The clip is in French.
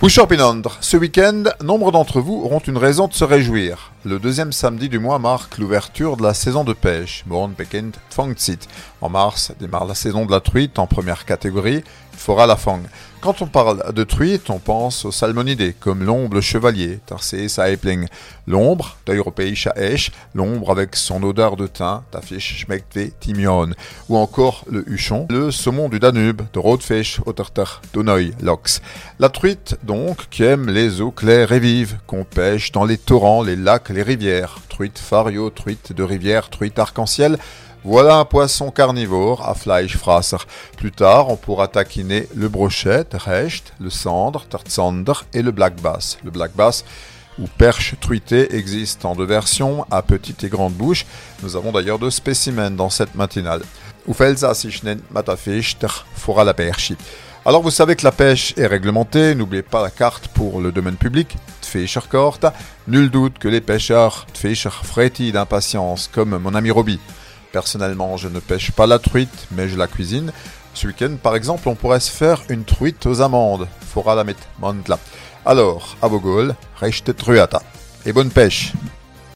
Bouchard-Pinandre, ce week-end, nombre d'entre vous auront une raison de se réjouir. Le deuxième samedi du mois marque l'ouverture de la saison de pêche, Fangzit. En mars démarre la saison de la truite en première catégorie, Fora. Quand on parle de truite, on pense aux salmonidés, comme l'ombre chevalier, Tarcé Saepling. L'ombre, d'europäischer Esch, l'ombre avec son odeur de thym, Tafisch schmeckt wie Timion. Ou encore le huchon, le saumon du Danube, de Rotfisch, Otterter, Donoi, Lox. La truite, donc, qui aime les eaux claires et vives, qu'on pêche dans les torrents, les lacs, les rivières. Truite fario, truite de rivière, truite arc-en-ciel, voilà un poisson carnivore à Fleischfrasser. Plus tard, on pourra taquiner le brochet, Recht, le cendre, Tertsander et le black bass. Le black bass ou perche truitée existe en deux versions, à petite et grande bouche. Nous avons d'ailleurs deux spécimens dans cette matinale. Alors vous savez que la pêche est réglementée, n'oubliez pas la carte pour le domaine public, Tfischerkort. Nul doute que les pêcheurs Tfischer frétillent d'impatience, comme mon ami Roby. Personnellement, je ne pêche pas la truite, mais je la cuisine. Ce week-end, par exemple, on pourrait se faire une truite aux amandes. Fora la met Alors, à vos rechte truata. Et bonne pêche